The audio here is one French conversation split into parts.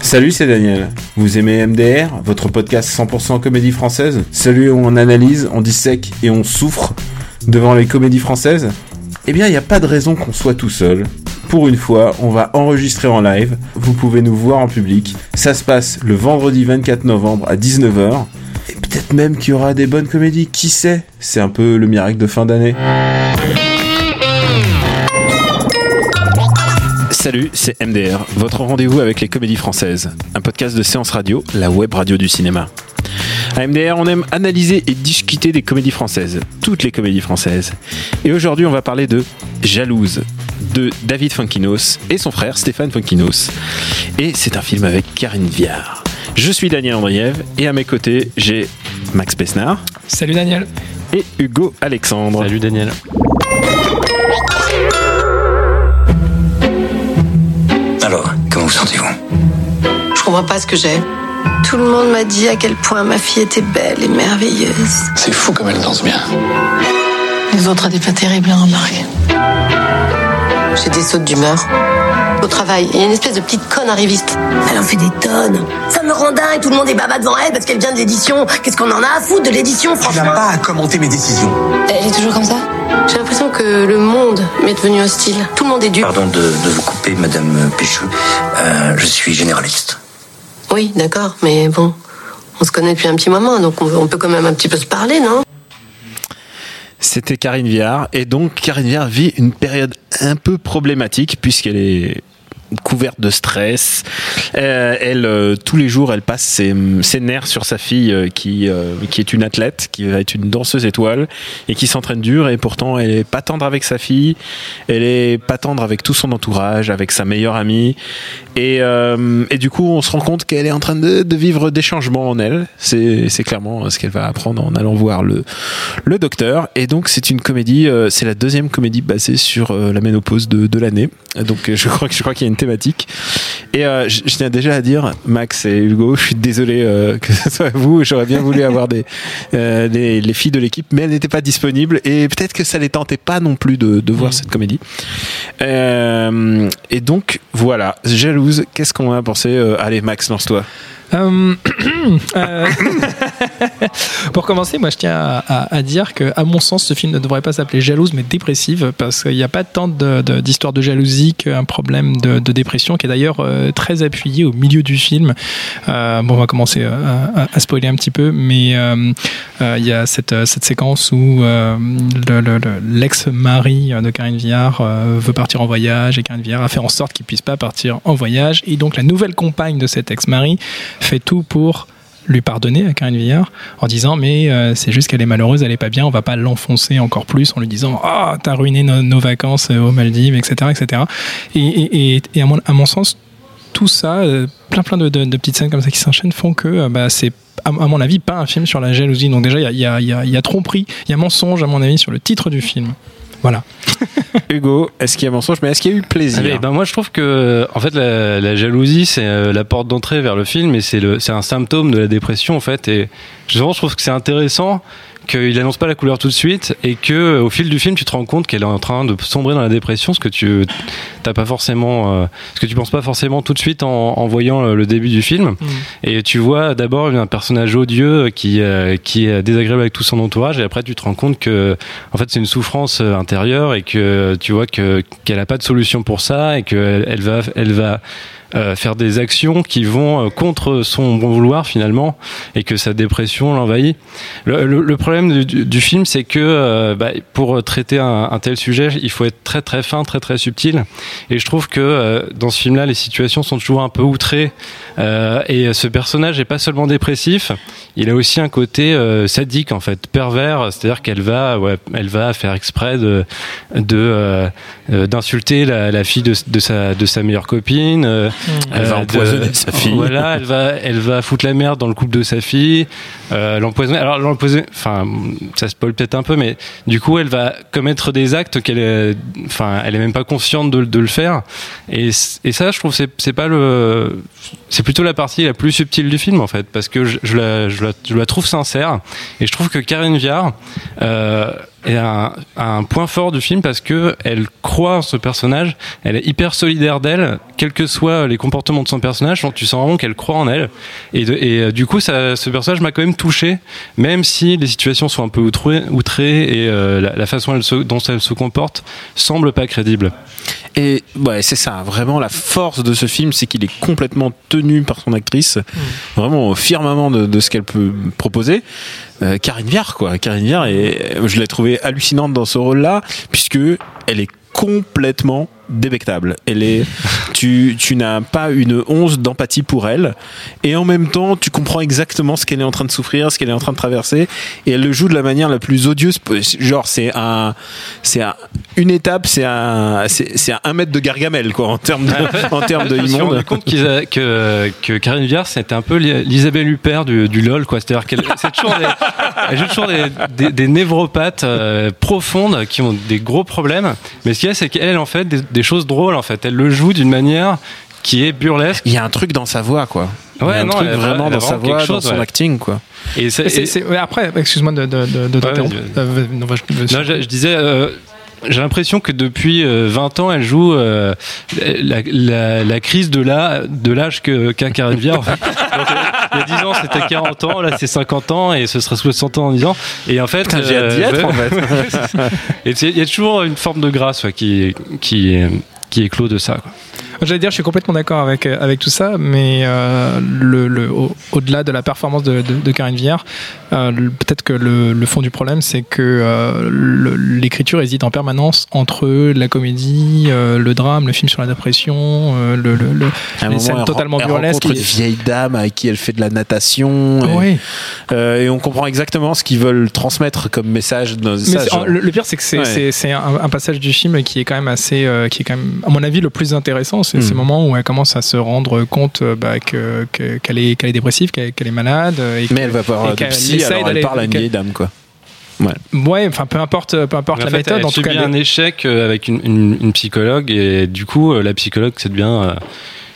Salut, c'est Daniel. Vous aimez MDR, votre podcast 100% comédie française? Celui où on analyse, on dissèque et on souffre devant les comédies françaises? Eh bien, il n'y a pas de raison qu'on soit tout seul. Pour une fois, on va enregistrer en live. Vous pouvez nous voir en public. Ça se passe le vendredi 24 novembre à 19h. Et peut-être même qu'il y aura des bonnes comédies, qui sait? C'est un peu le miracle de fin d'année. Salut, c'est MDR, votre rendez-vous avec les comédies françaises. Un podcast de séance radio, la web radio du cinéma. À MDR, on aime analyser et discuter des comédies françaises, toutes les comédies françaises. Et aujourd'hui, on va parler de Jalouse, de David Funkinos et son frère Stéphane Funkinos. Et c'est un film avec Karine Viard. Je suis Daniel Andriev et à mes côtés, j'ai Max Pesnard Salut Daniel. et Hugo Alexandre. Salut Daniel. Vous sentez-vous Je comprends pas ce que j'ai. Tout le monde m'a dit à quel point ma fille était belle et merveilleuse. C'est fou comme elle danse bien. Les autres étaient pas terribles à remarquer. J'ai des sautes d'humeur. Au travail, il y a une espèce de petite conne arriviste. Elle en fait des tonnes. Ça me rend dingue, tout le monde est baba devant elle parce qu'elle vient de l'édition. Qu'est-ce qu'on en a à foutre de l'édition, Tu n'as franchement pas à commenter mes décisions. Elle est toujours comme ça? J'ai l'impression que le monde m'est devenu hostile. Tout le monde est dupe. Pardon de, de vous couper, Madame Pécheux. Euh, je suis généraliste. Oui, d'accord, mais bon, on se connaît depuis un petit moment, donc on, on peut quand même un petit peu se parler, non? C'était Karine Viard. Et donc, Karine Viard vit une période un peu problématique puisqu'elle est couverte de stress. Euh, elle, euh, tous les jours, elle passe ses, nerfs sur sa fille euh, qui, qui est une athlète, qui va être une danseuse étoile et qui s'entraîne dur. Et pourtant, elle est pas tendre avec sa fille. Elle est pas tendre avec tout son entourage, avec sa meilleure amie. Et, et du coup, on se rend compte qu'elle est en train de, vivre des changements en elle. C'est clairement ce qu'elle va apprendre en allant voir le, le docteur. Et donc, c'est une comédie, c'est la deuxième comédie basée sur la ménopause de, l'année. Donc, je crois je crois qu'il y a une thématique. Et euh, je, je tiens déjà à dire, Max et Hugo, je suis désolé euh, que ce soit vous. J'aurais bien voulu avoir des euh, les, les filles de l'équipe, mais elles n'étaient pas disponibles. Et peut-être que ça les tentait pas non plus de, de voir cette comédie. Et donc, voilà, jalouse. Qu'est-ce qu'on a pensé Allez, Max, lance-toi. Euh, euh, pour commencer, moi je tiens à, dire que, à mon sens, ce film ne devrait pas s'appeler Jalouse, mais Dépressive, parce qu'il n'y a pas tant d'histoire de, jalousie qu'un problème de, dépression, qui est d'ailleurs euh, très appuyé au milieu du film. Bon, on va commencer à, spoiler un petit peu, mais il y a cette, cette séquence où le- le- le- l'ex-mari de Karine Viard veut partir en voyage et Karine Viard a fait en sorte qu'il puisse pas partir en voyage. Et donc la nouvelle compagne de cet ex-mari fait tout pour lui pardonner à Karine Viard en disant mais euh, c'est juste qu'elle est malheureuse, elle est pas bien, on va pas l'enfoncer encore plus en lui disant ah t'as ruiné nos, vacances euh, aux Maldives, etc. etc. Et, à, mon, sens, tout ça, euh, plein plein de, petites scènes comme ça qui s'enchaînent font que bah, c'est à, mon avis pas un film sur la jalousie. Donc déjà il y a tromperie, il y a mensonge à mon avis sur le titre du film. Voilà. Hugo, est-ce qu'il y a mensonge, mais est-ce qu'il y a eu plaisir Allez, ben moi je trouve que en fait la, la jalousie c'est euh, la porte d'entrée vers le film et c'est le c'est un symptôme de la dépression en fait et justement je trouve que c'est intéressant qu'il annonce pas la couleur tout de suite et que au fil du film tu te rends compte qu'elle est en train de sombrer dans la dépression ce que tu t'as pas forcément euh, ce que tu penses pas forcément tout de suite en, en voyant le, le début du film. Et tu vois d'abord un personnage odieux qui euh, qui est désagréable avec tout son entourage et après tu te rends compte que en fait c'est une souffrance euh, intérieure et que tu vois que qu'elle a pas de solution pour ça et qu'elle elle va elle va euh, faire des actions qui vont euh, contre son bon vouloir finalement et que sa dépression l'envahit. Le, le- le problème du, du film, c'est que euh, bah, pour traiter un, un tel sujet, il faut être très très fin, très très subtil. Et je trouve que dans ce film-là, les situations sont toujours un peu outrées. Et ce personnage est pas seulement dépressif, il a aussi un côté sadique en fait, pervers. C'est-à-dire qu'elle va, ouais, elle va faire exprès de de d'insulter la, la fille de sa de sa meilleure copine. Euh, Elle va euh, empoisonner sa fille. Voilà, elle va elle va foutre la merde dans le couple de sa fille, euh, l'empoisonner. Alors l'empoisonner, enfin ça spoil peut-être un peu, mais du coup elle va commettre des actes qu'elle enfin elle est même pas consciente de, de le faire. Et, et ça, je trouve c'est c'est pas le, c'est plutôt la partie la plus subtile du film en fait, parce que je, je la, je la je la trouve sincère et je trouve que Karine Viard euh, est un, un point fort du film parce que elle croit en ce personnage, elle est hyper solidaire d'elle, quels que soient les comportements de son personnage, tu sens vraiment qu'elle croit en elle. Et, de- et euh, du coup, ça, ce personnage m'a quand même touché, même si les situations sont un peu outrées, outrées et euh, la, la façon elle se- dont elle se comporte semble pas crédible. Et ouais, c'est ça. Vraiment, la force de ce film, c'est qu'il est complètement tenu par son actrice, vraiment au firmament de, de ce qu'elle peut proposer. Euh, Karine Viard, quoi. Karine Viard, et je l'ai hallucinante dans ce rôle-là, puisque elle est complètement débectable. Elle est, tu, tu n'as pas une once d'empathie pour elle, et en même temps, tu comprends exactement ce qu'elle est en train de souffrir, ce qu'elle est en train de traverser, et elle le joue de la manière la plus odieuse. Genre, c'est un, c'est un- une étape, c'est un, c'est un mètre de Gargamel, quoi, en termes de, en termes de Je me suis rendu immonde. compte a- que, que Karine Viard, c'était un peu l'I- l'Isabelle Huppert du, du LOL, quoi. C'est-à-dire qu'elle c'est toujours des, elle joue toujours des, des, des névropathes euh, profondes qui ont des gros problèmes. Mais ce qu'il y a, c'est qu'elle, en fait, des, des choses drôles, en fait. Elle le joue d'une manière qui est burlesque. Il y a un truc dans sa voix, quoi. Il y a Ouais, un non, truc elle a- vraiment elle dans sa voix, quelque dans chose, son ouais. acting, quoi. Et, c'est- Et c'est- ouais, après, excuse-moi de, de, de, de t'interrompre. Euh, non, je- je- Non, je, je disais, euh, j'ai l'impression que depuis euh, 20 ans, elle joue euh, la, la, la crise de la- de l'âge que qu'a euh, il y a 10 ans, c'était 40 ans, là, c'est 50 ans, et ce sera 60 ans en 10 ans. Et en fait, Putain, j'ai hâte d'y euh, être, en et c'est- il y a toujours une forme de grâce ouais, qui, qui, qui éclot de ça. Quoi. J'allais dire, je suis complètement d'accord avec, euh, avec tout ça, mais euh, le, le- au- au-delà de la performance de, de, de Karine Viard, euh, peut-être que le, le fond du problème, c'est que euh, l'écriture hésite en permanence entre la comédie, le drame, le film sur la dépression, le, le, le- les moment, scènes elle, totalement elle burlesques. rencontre une vieille dame avec qui elle fait de la natation. Et, Oui. et on comprend exactement ce qu'ils veulent transmettre comme message. Dans Mais ça, le, pire, c'est que c'est Ouais. un, un passage du film qui est quand même assez, qui est quand même, à mon avis, le plus intéressant. C'est ces moments où elle commence à se rendre compte euh, bah, que- que- qu'elle est, qu'elle est dépressive, qu'elle qu'elle est malade. euh, Et Mais elle va pas avoir de qu'elle psy, alors elle parle à une qu'elle- vieille dame, quoi. Ouais, enfin, peu importe, peu importe En la fait, méthode. elle En tout cas, un échec euh, avec une, une, une psychologue, et du coup, la psychologue, ça devient.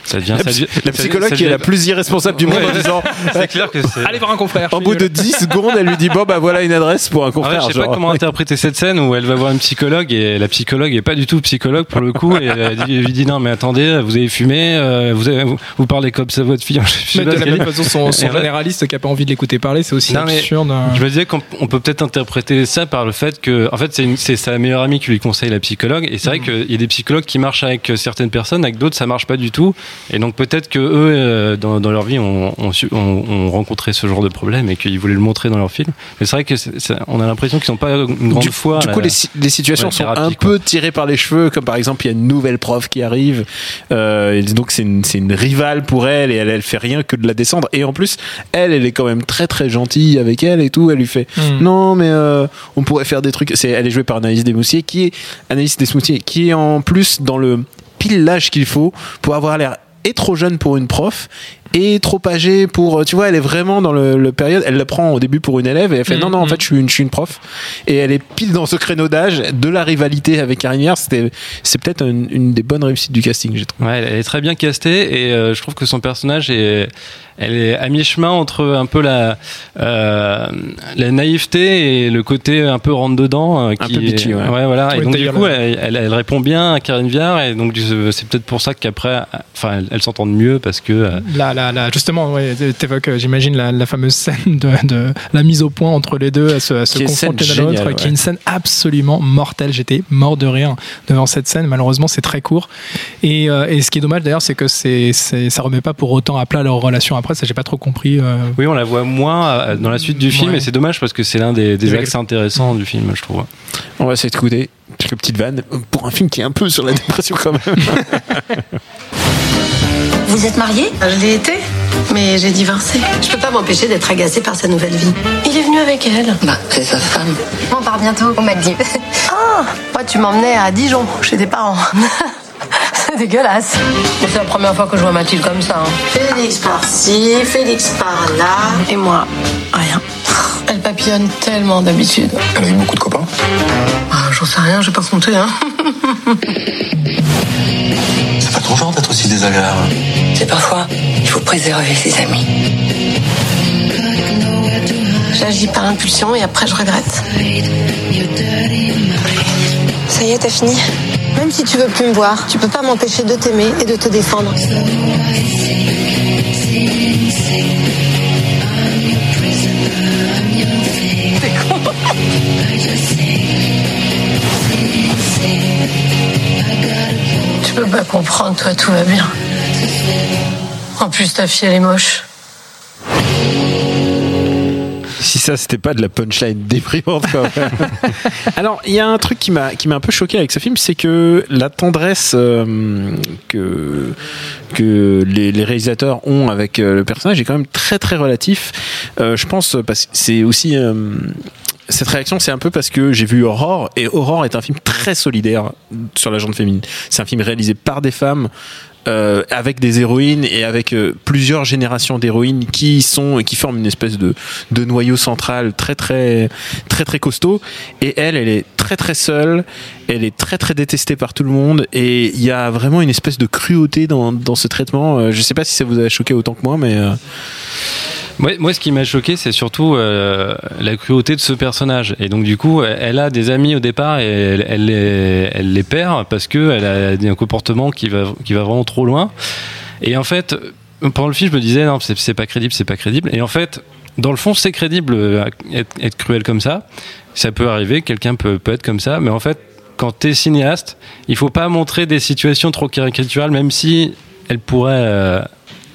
Euh, ça devient, La, ça psy- devient- la ça- psychologue ça qui est la plus irresponsable du monde Ouais. en disant C'est clair que c'est. allez voir un confrère. en bout de nul. 10 secondes, elle lui dit Bon, bah voilà une adresse pour un confrère. je sais genre. pas comment interpréter cette scène où elle va voir une psychologue et la psychologue est pas du tout psychologue pour le coup et elle, lui dit non mais attendez vous avez fumé euh, vous, avez- vous, vous parlez comme ça à votre fille je Mais de la même façon, son, son généraliste qui a pas envie de l'écouter parler, c'est aussi Non, absurde. Je me disais qu'on on peut peut-être interpréter ça par le fait que, en fait, c'est sa meilleure amie qui lui conseille la psychologue. Et c'est vrai qu'il y a des psychologues qui marchent avec euh, certaines personnes, avec d'autres ça marche pas du tout. Et donc peut-être que eux, euh, dans, dans leur vie, ont, ont, su- ont- ont rencontré ce genre de problème et qu'ils voulaient le montrer dans leur film. Mais c'est vrai que on a l'impression qu'ils sont pas une grande du, foi. du coup, la- les, si- les situations ouais, sont thérapie, un quoi. peu tirées par les cheveux, comme par exemple, il y a une nouvelle prof qui arrive, euh, et donc c'est une, c'est une rivale pour elle, et elle, elle fait rien que de la descendre. Et en plus, elle, elle est quand même très très gentille avec elle et tout. Elle lui fait Mm. non, mais euh, on pourrait faire des trucs. C'est, elle est jouée par Anaïs Desmoustiers, qui est Anaïs Desmoustiers, qui est en plus dans le l'âge qu'il faut pour avoir l'air et trop jeune pour une prof et trop âgée pour tu vois elle est vraiment dans le, le période elle le prend au début pour une élève et elle fait Mhm. non non en fait je suis une, je suis une prof et elle est pile dans ce créneau d'âge de la rivalité avec Karine Viard c'était c'est peut-être une, une des bonnes réussites du casting j'ai trouvé Ouais, elle est très bien castée et euh, je trouve que son personnage est, elle est à mi-chemin entre un peu la, euh, la naïveté et le côté un peu rentre dedans. euh, Un qui peu bitchy, est- ouais. voilà. Et donc du coup, le- elle, elle, elle répond bien à Karine Viard et donc c'est peut-être pour ça qu'après, enfin, elle, s'entendent mieux parce que. euh, justement, ouais, t'évoques, euh, j'imagine, la, la fameuse scène de, de la mise au point entre les deux, à se, à se Qui est une scène confronter l'un à l'autre, qui est une scène absolument mortelle. J'étais mort de rire devant cette scène. Malheureusement, c'est très court. Et, euh, et ce qui est dommage d'ailleurs, c'est que c'est, c'est, ça remet pas pour autant à plat leur relation après. Ça, j'ai pas trop compris. euh, Oui, on la voit moins euh, dans la suite du film Ouais. et c'est dommage parce que c'est l'un des, des axes intéressants du film, je trouve. On va essayer de écouter quelques petites vannes pour un film qui est un peu sur la dépression quand même. Vous êtes marié? Je l'ai été, mais j'ai divorcé. Je peux pas m'empêcher d'être agacée par sa nouvelle vie. Il est venu avec elle. Bah, c'est sa femme. On part bientôt, on m'a dit. Ah Moi, tu m'emmenais à Dijon, chez tes parents. C'est dégueulasse. C'est la première fois que je vois Mathilde comme ça. hein. Félix par-ci, Félix par-là. Et moi, rien. Elle papillonne tellement d'habitude. Elle a eu beaucoup de copains. Ah, J'en sais rien, j'ai pas compté. Hein. C'est pas ton genre d'être aussi désagréable. C'est parfois, il faut préserver ses amis. J'agis par impulsion et après je regrette. Ça y est, t'as fini? Même si tu veux plus me voir, tu peux pas m'empêcher de t'aimer et de te défendre. Tu peux pas comprendre, toi, tout va bien. En plus, ta fille, elle est moche. si ça c'était pas de la punchline déprimante quand même. Alors il y a un truc qui m'a qui m'a un peu choqué avec ce film, c'est que la tendresse euh, que que les, les réalisateurs ont avec euh, le personnage est quand même très très relatif. Euh, je pense parce que c'est aussi euh, cette réaction, c'est un peu parce que j'ai vu Aurore et Aurore est un film très solidaire sur la gente féminine. C'est un film réalisé par des femmes. euh, avec des héroïnes et avec euh, plusieurs générations d'héroïnes qui sont qui forment une espèce de, de noyau central très très très très costaud et elle elle est très très seule elle est très très détestée par tout le monde et il y a vraiment une espèce de cruauté dans, dans ce traitement Euh, je sais pas si ça vous a choqué autant que moi mais euh, Moi, moi, ce qui m'a choqué, c'est surtout euh, la cruauté de ce personnage. Et donc, du coup, elle a des amis au départ et elle, les, elle les perd parce qu'elle a un comportement qui va, qui va vraiment trop loin. Et en fait, pendant le film, je me disais, non, c'est pas crédible, c'est pas crédible. Et en fait, dans le fond, c'est crédible être, être cruel comme ça. Ça peut arriver, quelqu'un peut, peut être comme ça. Mais en fait, quand t'es cinéaste, il faut pas montrer des situations trop caricaturales, même si elles pourraient. euh,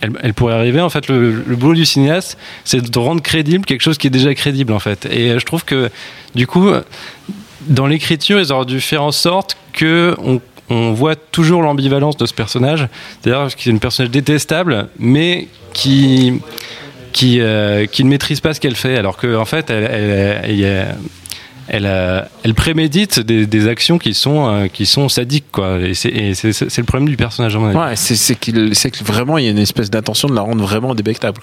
elle, elle pourrait arriver. En fait, le, le boulot du cinéaste, c'est de rendre crédible quelque chose qui est déjà crédible, en fait. Et euh, je trouve que, du coup, dans l'écriture, ils auraient dû faire en sorte que on, on voit toujours l'ambivalence de ce personnage. C'est-à-dire que c'est un personnage détestable, mais qui qui, euh, qui ne maîtrise pas ce qu'elle fait, alors qu'en en fait, elle, elle, elle, euh, elle prémédite des, actions qui sont, euh, qui sont sadiques, quoi. Et c'est le problème du personnage, ouais c'est qu'il c'est que vraiment il y a une espèce d'intention de la rendre vraiment débectable.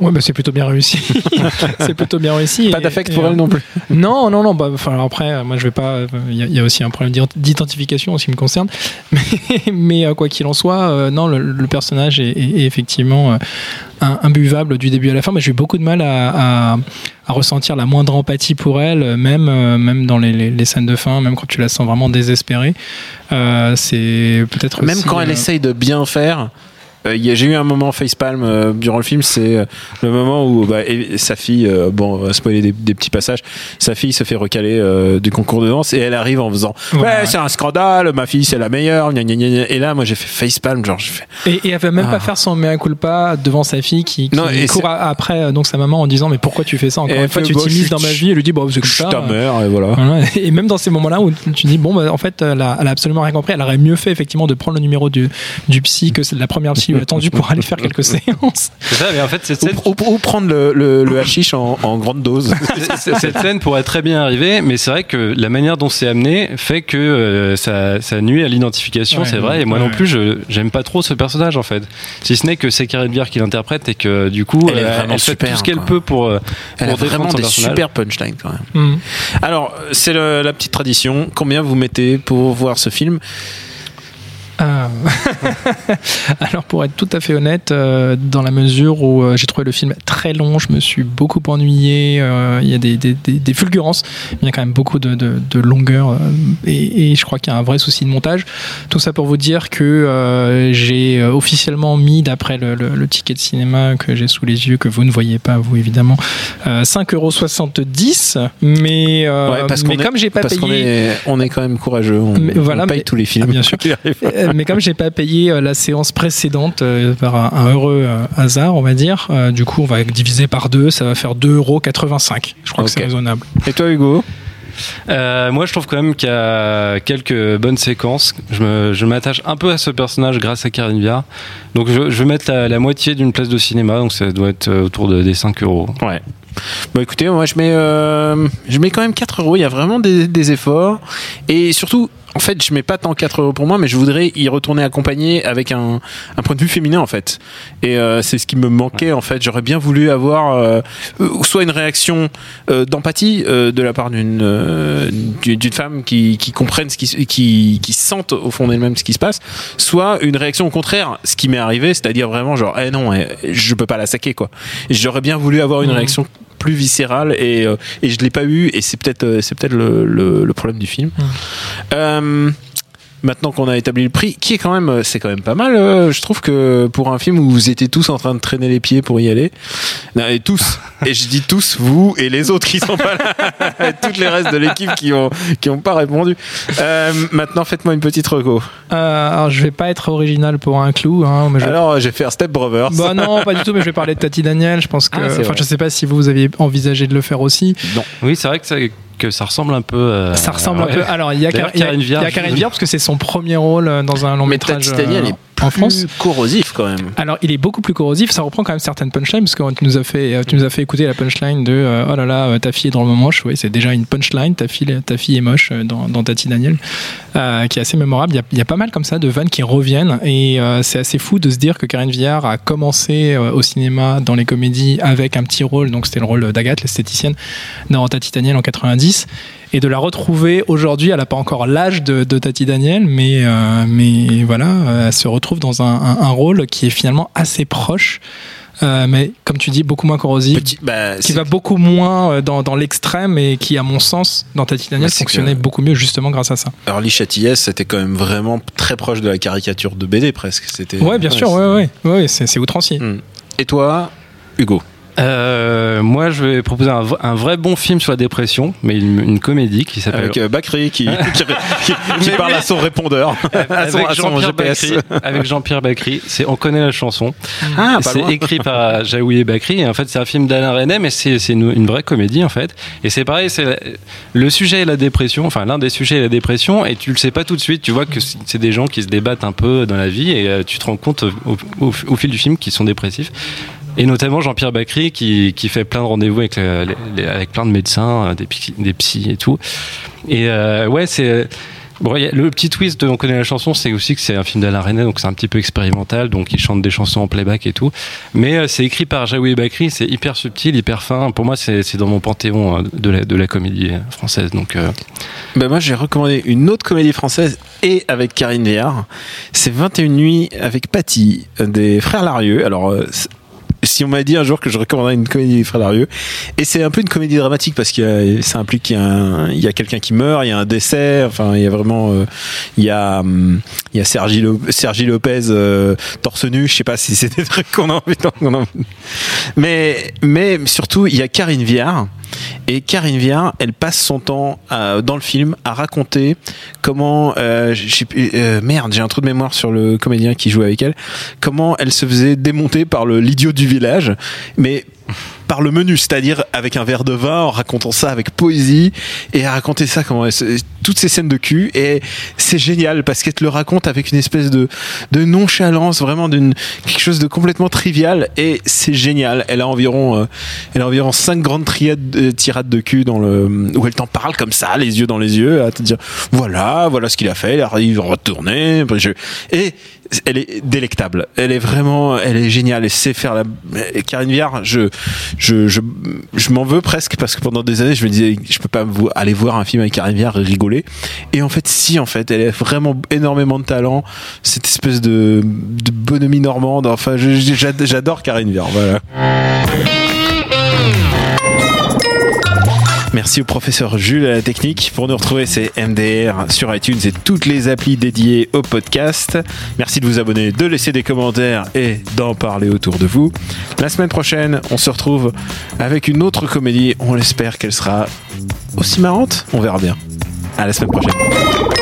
Ouais, bah, c'est plutôt bien réussi. c'est plutôt bien réussi. pas d'affect pour euh, elle non plus Non, non, non. Bah, après, euh, moi, je vais pas. Il y, a- il y a aussi un problème d'ident- d'identification en ce qui me concerne. Mais, mais, euh, quoi qu'il en soit, euh, non, le, le personnage est, est- est effectivement euh, un- imbuvable du début à la fin. Mais j'ai eu beaucoup de mal à, à- à ressentir la moindre empathie pour elle, euh, même, euh, même dans les, les- les scènes de fin, même quand tu la sens vraiment désespérée. Euh, c'est peut-être même aussi, quand elle euh, essaye de bien faire euh, j'ai eu un moment facepalm euh, durant le film, c'est euh, le moment où bah, sa fille, euh, bon, spoiler des, des petits passages, sa fille se fait recaler euh, du concours de danse et elle arrive en faisant. Ouais, c'est un scandale, ma fille c'est la meilleure, gna, gna, gna, et là moi j'ai fait facepalm, genre je fais Et, et elle va même Ah. pas faire son mea culpa devant sa fille qui, qui Non, et court c'est- après euh, donc sa maman en disant mais pourquoi tu fais ça encore Et une fois fait, tu bah, t'immises dans ma vie et lui dit bon c'est comme je suis ta mère, et voilà. Voilà. Et même dans ces moments-là où tu dis bon bah, en fait elle a, elle a absolument rien compris, elle aurait mieux fait effectivement de prendre le numéro du, du psy que c'est la première psy attendu pour aller faire quelques séances. C'est ça, mais en fait, cette scène, Ou, ou- ou prendre le, le, le hashish en, en grande dose. Cette scène pourrait très bien arriver, mais c'est vrai que la manière dont c'est amené fait que euh, ça, ça nuit à l'identification, Ouais. c'est vrai. Et moi Ouais. non plus, je j'aime pas trop ce personnage en fait. Si ce n'est que c'est Karen Bier qui l'interprète et que du coup, Elle euh, elle fait super, tout ce qu'elle peut pour, euh, Elle a pour vraiment son des personnage. super punchlines quand même. Hmm. Alors, c'est la petite tradition. Combien vous mettez pour voir ce film? Ah. Alors pour être tout à fait honnête, euh, dans la mesure où euh, j'ai trouvé le film très long, je me suis beaucoup ennuyé, euh, il y a des, des, des, des fulgurances, mais il y a quand même beaucoup de, de, de longueur euh, et, et je crois qu'il y a un vrai souci de montage. Tout ça pour vous dire que euh, j'ai euh, officiellement mis, d'après le, le, le ticket de cinéma que j'ai sous les yeux, que vous ne voyez pas, vous évidemment, euh, 5,70€, mais, euh, Ouais, parce mais est- comme j'ai pas parce payé... est, on est quand même courageux. On, Mais on voilà, paye mais- tous les films. Ah, bien sûr. Mais comme j'ai pas payé euh, la séance précédente euh, par un, un heureux euh, hasard, on va dire, euh, du coup on va diviser par deux, ça va faire 2,85€. Je crois que c'est raisonnable. Et toi, Hugo? Euh, moi, je trouve quand même qu'il y a quelques bonnes séquences. Je m'attache un peu à ce personnage grâce à Karine Viard. Donc, je, je vais mettre la, la moitié d'une place de cinéma, donc ça doit être autour de, des 5 euros. Ouais. Bon, écoutez, moi, je mets, euh, je mets quand même 4 euros. Il y a vraiment des, des efforts. Et surtout, en fait, je mets pas tant 4 euros pour moi, mais je voudrais y retourner accompagné avec un, un point de vue féminin, en fait. Et euh, c'est ce qui me manquait, en fait. J'aurais bien voulu avoir euh, soit une réaction euh, d'empathie euh, de la part d'une euh, d'une d'une femme qui, qui comprenne ce qui, qui, qui sente au fond d'elle-même ce qui se passe, soit une réaction au contraire, ce qui m'est arrivé, c'est-à-dire vraiment genre, eh non, eh, je peux pas la saquer, quoi. J'aurais bien voulu avoir une Mhm. réaction plus viscérale et, euh, et je l'ai pas eu et c'est peut-être euh, c'est peut-être le, le, le problème du film. Euh, Maintenant qu'on a établi le prix, qui est quand même, c'est quand même pas mal. euh, je trouve que pour un film où vous étiez tous en train de traîner les pieds pour y aller, non, et tous, et je dis tous, vous et les autres qui sont pas là, toutes les restes de l'équipe qui ont qui ont pas répondu. Euh, maintenant, faites-moi une petite reco. Euh, alors je vais pas être original pour un clou, hein, mais je... Alors, je vais faire Step Brothers. Bah non, pas du tout, mais je vais parler de Tati Daniel. Je pense que, Ah, c'est enfin, vrai. je sais pas si vous, vous aviez envisagé de le faire aussi. Oui, c'est vrai que ça, que ça ressemble un peu. euh, Ça ressemble ouais. un peu. Alors, il y a, Car- il y a- Karine il y a Viard, Karine Viard parce que c'est son premier rôle euh, dans un long Mais métrage Tati Daniel euh, est en France. corrosif quand même. Alors, il est beaucoup plus corrosif. Ça reprend quand même certaines punchlines parce que tu nous as fait, euh, tu nous as fait écouter la punchline de euh, oh là là, euh, ta fille est dans le moche. Oui, c'est déjà une punchline. Ta fille, ta fille est moche dans, dans Tati Daniel, euh, qui est assez mémorable. Il y, a, il y a pas mal comme ça de vannes qui reviennent et euh, c'est assez fou de se dire que Karine Viard a commencé au cinéma dans les comédies avec un petit rôle. Donc, c'était le rôle d'Agathe, l'esthéticienne, dans Tati Daniel en 90 et de la retrouver aujourd'hui. Elle n'a pas encore l'âge de, de Tati Daniel, mais, mais voilà, elle se retrouve dans un, un- un rôle qui est finalement assez proche, euh, mais comme tu dis, beaucoup moins corrosif. Petit, bah, qui va beaucoup moins euh, dans, dans l'extrême et qui, à mon sens, dans Daniel, Ouais, c'est fonctionnait que- beaucoup mieux justement grâce à ça. Early Châtillès, c'était quand même vraiment très proche de la caricature de BD presque. C'était. Ouais, bien sûr, ouais, ouais, ouais, c'est, c'est outrancier. Hmm. Et toi, Hugo? Euh, moi, je vais proposer un, vrai bon film sur la dépression, mais une, une comédie qui s'appelle Avec euh, Bakri qui, qui, qui- qui parle à son répondeur, à son, avec Jean-Pierre GPS. Bacri. Avec Jean-Pierre Bacri, c'est on connaît la chanson. Ah, c'est écrit par Jaoui Bacri. Et en fait, c'est un film d'Alain Resnais, mais c'est une, une vraie comédie en fait. Et c'est pareil, c'est le sujet est la dépression. Enfin, l'un des sujets est la dépression, et tu le sais pas tout de suite. Tu vois que c'est des gens qui se débattent un peu dans la vie, et euh, tu te rends compte au, au- au fil du film qu'ils sont dépressifs. Et notamment Jean-Pierre Bacri qui, qui fait plein de rendez-vous avec, les- avec plein de médecins, euh, des, des psys et tout. Et euh, ouais, c'est. Bon, le petit twist de On connaît la chanson, c'est aussi que c'est un film d'Alain Resnais, donc c'est un petit peu expérimental, donc il chante des chansons en playback et tout. Mais euh, c'est écrit par Jaoui Bakri, c'est hyper subtil, hyper fin. Pour moi, c'est dans mon panthéon euh, de la, comédie française. Donc, euh, Ben moi, j'ai recommandé une autre comédie française et avec Karine Viard. C'est 21 nuits avec Patty des Frères Larieux. Alors, euh, si on m'a dit un jour que je recommanderais une comédie des Frères Larieux, et c'est un peu une comédie dramatique parce a- ça implique qu'il y a, un- il y a quelqu'un qui meurt, il y a un décès, enfin, il y a vraiment, euh, il y a, hum, il y a Sergi, Sergi Lopez euh, torse nu. Je sais pas si c'est des trucs qu'on a envie. qu'on a Mais, mais surtout, il y a Karine Viard. Et Karine Viard, elle passe son temps à- dans le film à raconter comment, euh, euh, merde, j'ai un trou de mémoire sur le comédien qui joue avec elle, comment elle se faisait démonter par le l'idiot du village, mais par le menu, c'est-à-dire avec un verre de vin, en racontant ça avec poésie et à raconter ça comment toutes ces scènes de cul et c'est génial parce qu'elle te le raconte avec une espèce de de nonchalance, vraiment d'une quelque chose de complètement trivial et c'est génial. Elle a environ euh, elle a environ cinq grandes triades, euh, tirades de cul dans le où elle t'en parle comme ça, les yeux dans les yeux, à te dire voilà, voilà ce qu'il a fait, il arrive retourner, et elle est délectable. Elle est vraiment, elle est géniale. Elle sait faire la. Karine Viard, je, je, je, je m'en veux presque parce que pendant des années, je me disais, je peux pas aller voir un film avec Karine Viard et rigoler. Et en fait, si, en fait, elle a vraiment énormément de talent. Cette espèce de, de bonhomie normande. Enfin, j'adore Karine Viard. Voilà. Merci au professeur Jules à la technique. Pour nous retrouver, c'est MDR sur iTunes et toutes les applis dédiées au podcast. Merci de vous abonner, de laisser des commentaires et d'en parler autour de vous. La semaine prochaine, on se retrouve avec une autre comédie. On l'espère qu'elle sera aussi marrante. On verra bien. À la semaine prochaine.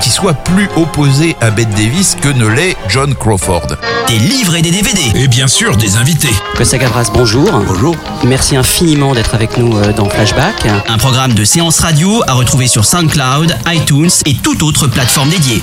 qui soit plus opposée à Bette Davis que ne l'est John Crawford. Des livres et des DVD. Et bien sûr, des invités. Costa Gavras, bonjour. Bonjour. Merci infiniment d'être avec nous euh, dans Flashback. Un programme de séance radio à retrouver sur SoundCloud, iTunes et toute autre plateforme dédiée.